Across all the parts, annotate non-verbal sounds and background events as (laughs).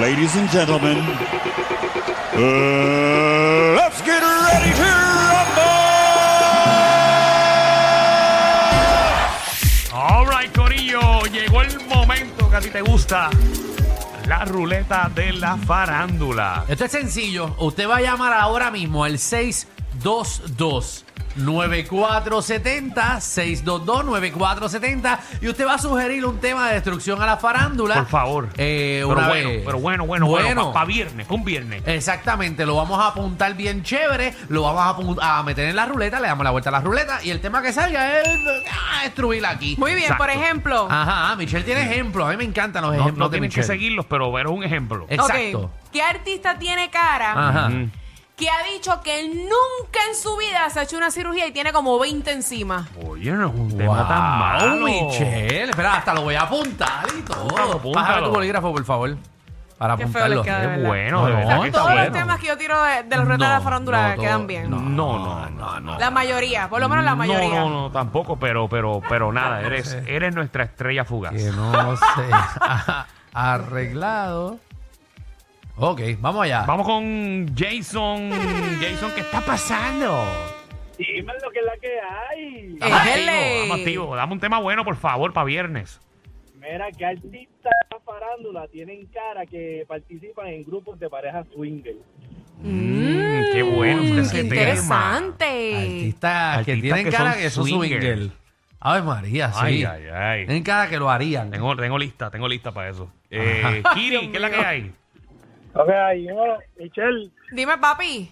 Ladies and gentlemen, uh, let's get ready to rumble! All right, Corillo, llegó el momento que a ti te gusta. La ruleta de la farándula. Esto es sencillo. Usted va a llamar ahora mismo al 622 9470 622 9470 y usted va a sugerir un tema de destrucción a la farándula. Por favor. Eh, pero una bueno, vez. pero bueno, bueno, bueno. Bueno. Para viernes, un viernes. Exactamente, lo vamos a apuntar bien chévere, lo vamos a, meter en la ruleta, le damos la vuelta a la ruleta y el tema que salga es ah, destruir aquí. Muy bien, por ejemplo. Ajá, Michelle tiene ejemplos, a mí me encantan los No, ejemplos no de tienen que seguirlos, pero ver un ejemplo. Exacto. Ok, ¿Qué artista tiene cara Ajá. Mm. Que ha dicho que él nunca en su vida se ha hecho una cirugía y tiene como 20 encima? Oye, no es un Wow, tema tan malo. Michelle. Espera, hasta lo voy a apuntar y todo. Apúntalo, apúntalo. Bájame tu bolígrafo, por favor. Para Qué feo les apuntarlo. queda, de Qué verdad. bueno, de No, verdad que está Todos los bueno. temas que yo tiro de, de los retos de la farándula no, quedan bien. No, no, no, no. La mayoría, por lo menos la mayoría. No, no, no, tampoco, pero, pero, pero nada, eres, eres nuestra estrella fugaz. Que no se ha (laughs) arreglado. Ok, vamos allá. Vamos con Jason. Jason, ¿qué está pasando? Dime lo que es la que hay. Estamos Ejele. activos, estamos activos. Dame un tema bueno, por favor, para viernes. Mira, que artistas de la farándula tienen cara que participan en grupos de parejas swinger. Mm, qué bueno Mm, ese qué tema. interesante. Artistas que Artistas tienen que cara son que son swinger. swinger. Ay, María, sí. Ay, ay, ay. Tienen cara que lo harían. Tengo, tengo lista, tengo lista para eso. Eh, Kiri, ¿qué es la que hay? Ok, ahí, bueno, Michelle, Dime, papi.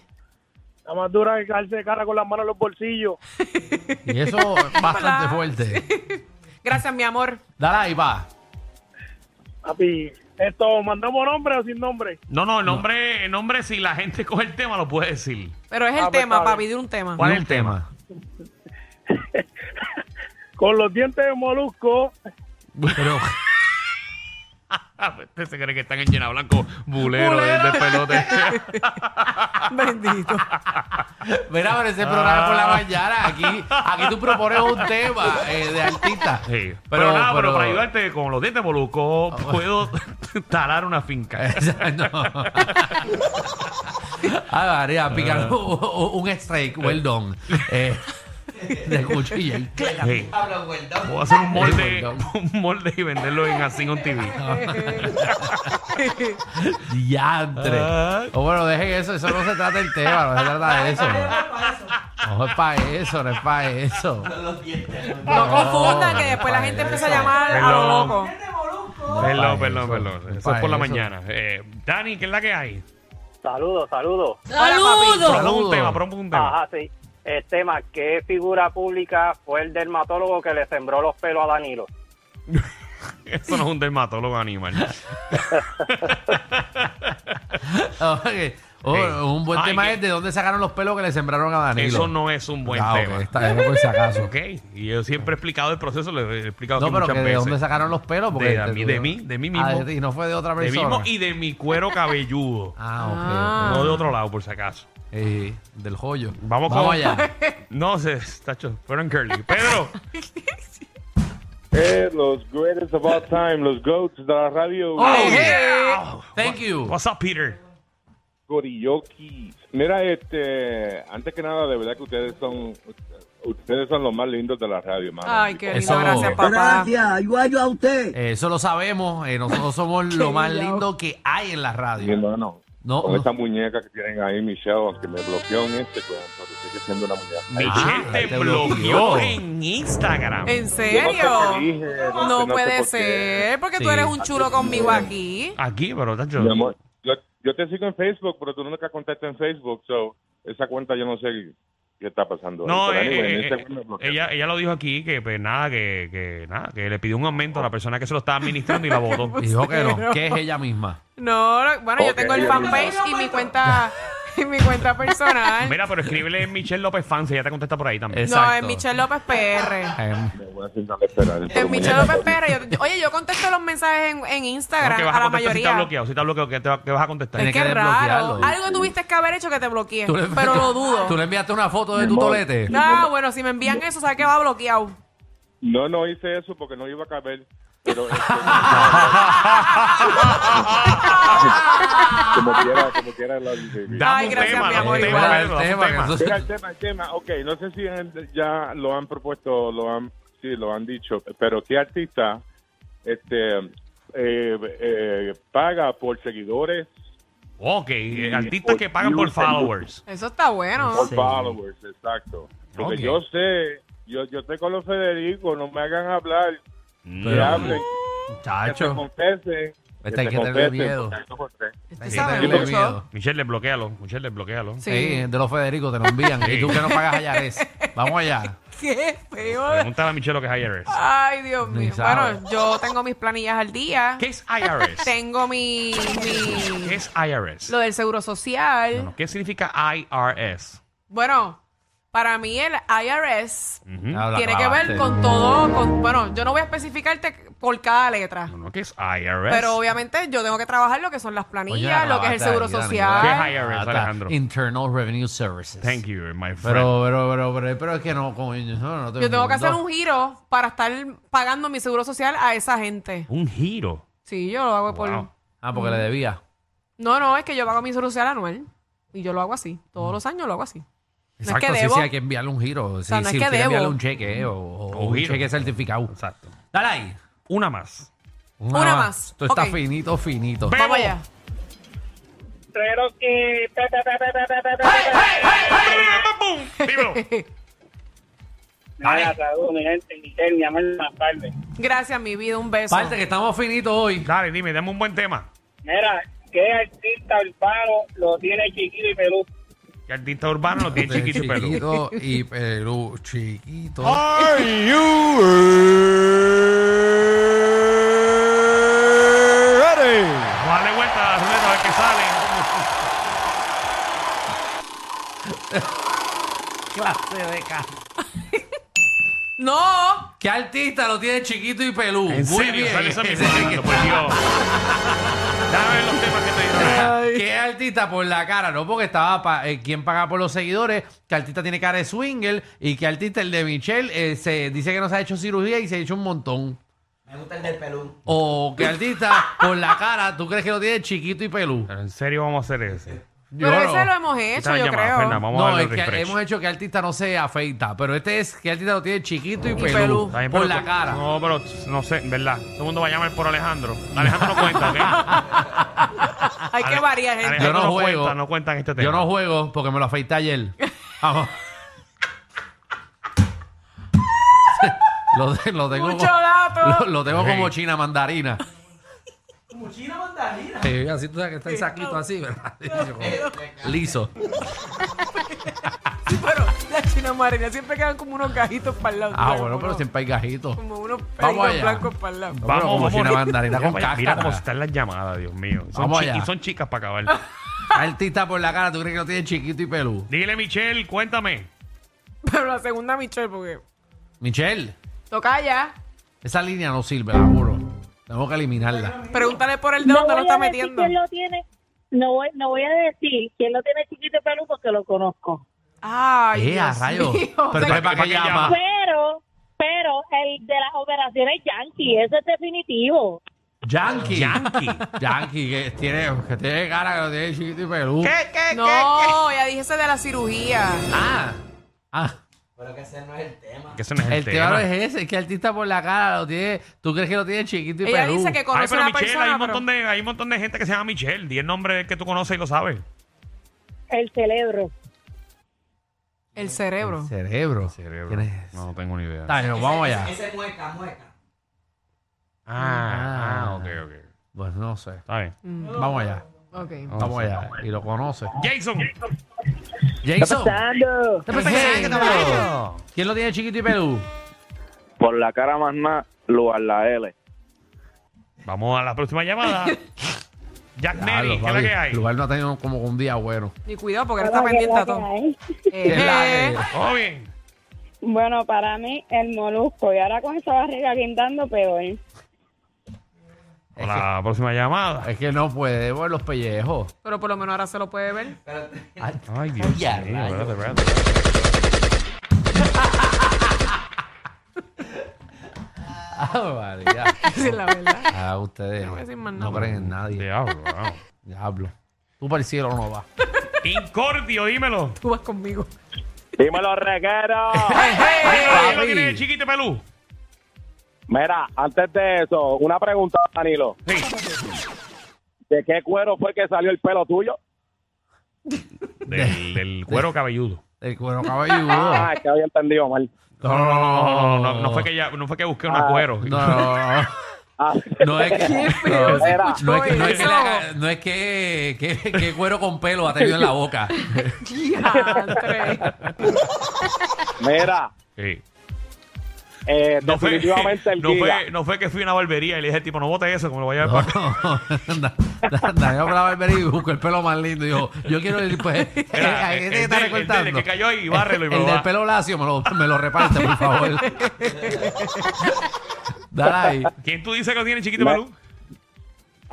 la más dura que caerse de cara con las manos en los bolsillos. (laughs) Y eso es (laughs) bastante fuerte. (laughs) Gracias, mi amor. Dale ahí, va. Papi, esto, ¿mandamos nombre o sin nombre? No, no, el nombre, el nombre, si la gente coge el tema, lo puede decir. Pero es el Ah, pues, tema, está papi, de un tema. ¿Cuál es el tema? Con los dientes de molusco. Pero, (laughs) Usted se cree que están en llena blanco, bulero de, Bulero. de pelote. (laughs) Bendito. mira, pero ese programa por la mañana. Aquí, aquí tú propones un tema eh, de artista. Sí. Pero, nada, pero, para ayudarte con los dientes molusco, puedo (laughs) talar una finca. Exacto. Ay, María, picar un, un strike, well done. Eh, (laughs) de cuchilla. y clac, Sí. well done. Puedo hacer un molde, un molde y venderlo en Así on TV. (laughs) Diantre. Ah. O bueno, dejen eso, eso no se trata del tema, no se trata de eso. No es para eso, no es para eso. No confundan que después la gente empieza a llamar a lo loco. Perdón, perdón, eso, perdón. Eso es por la mañana. Eh, Dani, ¿qué es la que hay? Saludos, saludos. Papi. Propongo un Saludos. tema, propongo un tema. Ajá, sí. El tema, ¿qué figura pública fue el dermatólogo que le sembró los pelos a Danilo? (laughs) Eso no es un dermatólogo animal. (laughs) Oye, oh, Sí. un buen Ay, tema que- es de dónde sacaron los pelos que le sembraron a Danilo. Eso no es un buen Ah, ok, tema. está bien, por si acaso. Ok, y yo siempre he explicado el proceso, lo he explicado No, aquí pero muchas que de veces. dónde sacaron los pelos. Porque De- de mí, de mí, de mí mismo. Ah, de ti, no fue de otra de persona. mismo y de mi cuero cabelludo. (laughs) Ah, ok. Ah. No de otro lado, por si acaso. ok. Eh, del joyo. Vamos, Vamos con... allá. (laughs) No sé, tacho, fueron curly. Pedro, (laughs) Eh, los greatest of all time, los GOATs de la radio. Oh, yeah. Thank you. what's up, Peter? Gorillokis. Mira, este, antes que nada, de verdad que ustedes son, ustedes son los más lindos de la radio, mano. Ay, qué lindo, Eso- gracias, papá. igual a usted. Eso lo sabemos. eh, nosotros somos (laughs) lo más lindo que hay en la Mi radio. hermano. No, Con no. esa muñeca que tienen ahí, Michelle, aunque me bloqueó en este, pues, pero sigue siendo una muñeca. Michelle Ah, te te bloqueó en Instagram. ¿En Yo no sé serio? qué dije, No sé puede por ser, porque tú eres un chulo conmigo aquí. Aquí, pero. Mi amor, yo, yo te sigo en Facebook, pero tú nunca contestas en Facebook, so, esa cuenta yo no sé qué está pasando. ahí. No, Pero eh, anyway, eh, en este eh, bloqueó. ella, ella lo dijo aquí que pues nada, que, que nada, que le pidió un aumento a la persona que se lo estaba administrando y la votó. (laughs) Dijo que no, (laughs) que es ella misma. No, no, bueno, yo tengo el fanpage y mi cuenta, (laughs) y mi cuenta personal. Mira, pero escríbele Michelle López Fans, ella te contesta por ahí también. No, es Michelle López PR. Em, Me voy a sentar a esperar. Es Michelle López PR. Yo- yo- oye, yo contesto los mensajes en, en No, Instagram vas a a la contestar si te ha mayoría. bloqueado, si te ha bloqueado, ¿qué, te va- qué vas a contestar? Es que raro. desbloquearlo. Algo tuviste que haber hecho que te tú le- Pero lo dudo. Tú le enviaste una foto de tu tolete. Ah, bueno, si me envían eso, sabes que va bloqueado. No, no hice eso porque no iba a caber. Pero este, como quiera, como quiera. La, Ay, gracias, tema, mi amor, el tema, el tema. Ok, no sé si ya lo han propuesto, lo han, sí, lo han dicho, pero ¿qué artista este, eh, eh, paga por seguidores, Ok, eh, artistas que pagan por followers. Eso está bueno. por followers? Exacto. Porque Ok. yo sé, yo, yo estoy con los Federico, no me hagan hablar, Pero- hablen, que Chacho. confesen. Este hay se que confesen, miedo. que sabe mucho. miedo. Michelle, desbloquéalo. Michelle, desbloquéalo. Sí. Sí, de los Federico te lo envían. Sí. Y tú que no pagas a Yares. Vamos allá. (laughs) Qué feo. Pregúntale a Michelle lo que es IRS. Ay, Dios Ni mío. sabe. Bueno, yo tengo mis planillas al día. ¿Qué es IRS? (laughs) Tengo mi, mi- ¿Qué es IRS? lo del seguro social. No, no, ¿Qué significa IRS? Bueno, para mí el IRS Ujú. Habla, tiene que ver con todo. Con, bueno, yo no voy a especificarte por cada letra. No, no, ¿Qué es IRS? Pero obviamente yo tengo que trabajar lo que son las planillas, la lo que es el seguro social. ¿Qué es IRS, Ah. Alejandro? Internal Revenue Services. Thank you, my friend. Pero, pero, pero, pero, pero es que no, coño, no, no Yo tengo que hacer un giro para estar pagando mi seguro social a esa gente. Un giro. Sí, yo lo hago por... Wow. Ah, porque le debía. No, no, es que yo pago mi seguro social anual. Y yo lo hago así. Todos los años lo hago así. No es Exacto, que sí, sí, hay que enviarle un giro. Sí, sea, no es sí, que quiere debo. enviarle un cheque o, o O un giro. cheque certificado. Exacto. Dale ahí. Una más. Una más. Esto está Ok. finito, finito. Ve- Vamos allá. Pero que... pe, pe, pe, pe, pe, pe, pe, pe, ¡Bum! Dímelo. Nada, saludos, mi gente, Michelle, mi amor, más tarde. Gracias, mi vida. Un beso. Parte que estamos finitos hoy. Dale, dime, dame un buen tema. Mira, ¿qué artista urbano lo tiene chiquito y peludo? Que artista urbano lo tiene (laughs) chiquito y peludo. Chiquito y pelú. Chiquito. Are you ready? Darle vuelta a la ruleta a ver qué sale. (laughs) Clase de ca- (laughs) No. ¿Qué artista lo tiene chiquito y pelú? En Muy serio, bien. sale eso mismo, Alejandro, por Dios. Dame ver los temas que te dieron. ¿Qué artista por la cara? No, porque estaba pa- eh, quién paga por los seguidores, que artista tiene cara de swinger y que artista el de Michelle eh, se dice que no se ha hecho cirugía y se ha hecho un montón. Me gusta el del pelú. O que artista por la cara, tú crees que lo tiene chiquito y pelú. Pero en serio vamos a hacer ese. Yo Pero no. ese lo hemos hecho, Esta yo llamada, creo. Fernan, vamos a No, darle es un que refresh. hemos hecho que artista no se afeita, pero este es que artista lo tiene chiquito y, pelú. pelú. Está bien, Por pero la cara. No, pero no sé, ¿verdad? Todo el mundo va a llamar por Alejandro. Alejandro no cuenta, ¿ok? (laughs) Hay que Ale- variar, gente. Alejandro Yo no no juego. cuenta, no cuentan este tema. Yo no juego porque me lo afeité ayer. Vamos. (laughs) (laughs) lo, tengo, Mucho como- dato. lo, lo tengo como china mandarina. Sí, así tú sabes que está el saquito así, ¿verdad? (laughs) Liso. Pero la china marina siempre quedan como unos gajitos para el lado. Ah, bueno, pero siempre hay gajitos. Como unos Vamos pelitos allá. blancos para el lado. Vamos, como china mandarina Mira, con Mira cómo cáscara. están las llamadas, Dios mío. Son Vamos chi- allá. y son chicas para acabar. (laughs) Artista por la cara, ¿tú crees que lo tiene chiquito y pelú? Dile, Michelle, cuéntame. Pero la segunda Michelle, porque Michelle, toca ya. esa línea no sirve, la juro. Tengo que eliminarla. Pregúntale por el de dónde lo voy está a decir metiendo. quién lo tiene. No voy, no voy a decir quién lo tiene chiquito y pelú porque lo conozco. Ay, Eh, a rayos. mío. Pero entonces, ¿para ¿para qué qué llama? llama? Pero, pero el de las operaciones Yankee, eso es definitivo. Yankee. Yankee. (laughs) Yankee, que tiene, que tiene cara que lo tiene chiquito y pelú. ¿Qué, qué, No, ya dije ese de la cirugía. Ah. Ah. Pero que ese no es el tema. Que ese no es el, El tema no es ese, es que el artista por la cara lo tiene. ¿Tú crees que lo tiene chiquito y Ella pelú? dice que Ay, conoce pero a una Michelle, persona, hay, un pero- montón de, hay un montón de gente que se llama Michelle. Di el nombre que tú conoces y lo sabes. El cerebro. el cerebro. Cerebro. Cerebro. ¿Quién es? No, no tengo ni idea. Bien, vamos allá. Ese, ese mueca, mueca. Ah, ah, ok, ok. Pues no sé. Está bien. Vamos allá. Ok. Vamos allá. Y lo conoce. Jason. Jason. Pasando. Ejé. ¿Quién lo tiene chiquito y pelú? Por la cara más nada, lugar la L. Vamos a la próxima llamada. (laughs) Jack Nelly, ¿qué es la que hay? El lugar no ha tenido como un día bueno. Y cuidado porque él está pendiente a todo. ¿Qué es la Eh, que- Todo (laughs) bien. Bueno, para mí, el molusco. Y ahora con esa barriga guindando, peor. La próxima llamada. Es que no puede ver los pellejos. pero por lo menos ahora se lo puede ver. Ay, Ay, Dios mío, espérate, espérate. (laughs) Esa es (laughs) la verdad. Ah, ustedes no nada. creen en nadie. Diablo, wow. Diablo. Tú para el cielo no vas. (laughs) Incordio, dímelo. Tú vas conmigo. Dímelo, reguero. ¿Quién es chiquito pelú? Mira, antes de eso, una pregunta, Danilo. Sí. ¿De qué cuero fue que salió el pelo tuyo? Del, del cuero cabelludo. El cuero cabelludo. (laughs) Ah, es que había entendido mal. No, no, no, no, no, no, no fue que ya, no fue que busqué una Ah, cuero. No, no, no. Ah, No es que, (laughs) no, escuchó no es que, no es que, eso. le haga- no es que, que, que cuero con pelo ha tenido en la boca. (laughs) Diantre. mira, Sí. Eh, No fue, definitivamente el no, Giga. fue, no fue que fui a una barbería y le dije al tipo, no bote eso, como lo voy a No, llevar para acá. no, da- Daniel para la barbería y buscó el pelo más lindo. Dijo, yo quiero el, pues, Mira, ¿a el- está del- el del que cayó ahí, bárrelo y me El lo del da. pelo lacio me lo, me lo reparte, por favor. Dale ahí. ¿Quién tú dices que tiene chiquito y pelú?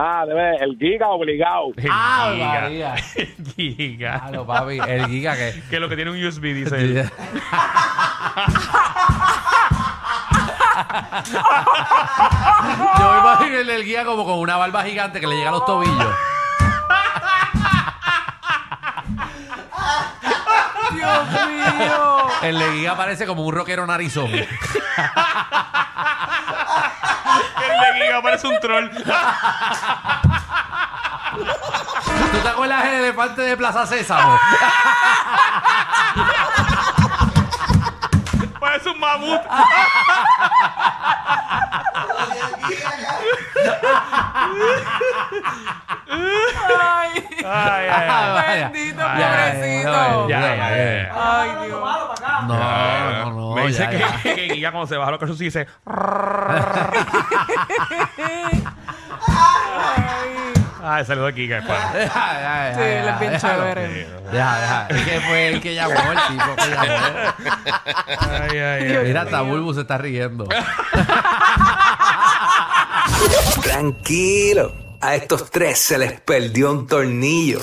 Ah, debe, el Giga obligado. El Ah, Giga. María. (laughs) El Giga. Claro, papi, el giga que... Que es lo que tiene un USB, dice (laughs) él. (laughs) Yo me imagino el del guía como con una barba gigante que le llega a los tobillos. Dios mío. El de guía parece como un rockero narizón. El de Giga parece un troll. ¿Tú te acuerdas del elefante de Plaza Sésamo? (laughs) mamut. Ay. Ay, ay, ay. Vaya. Bendito, pobrecito. Ya, ya, ya, ya. Ay, Dios. No, no, no. Me dice ya, que, ya. que cuando se baja los calzones dice... (laughs) Saludo a Giga. después. Deja, deja, deja, Sí, él es bien déjalo. chévere. Deja, deja. Es que fue el que llamó, el tipo que llamó. Ay, ay, ay. Mira, hasta Bulbu se está riendo. Tranquilo, a estos tres se les perdió un tornillo.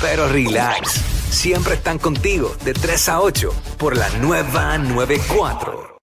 Pero relax, siempre están contigo de 3 a 8 por la nueva 94.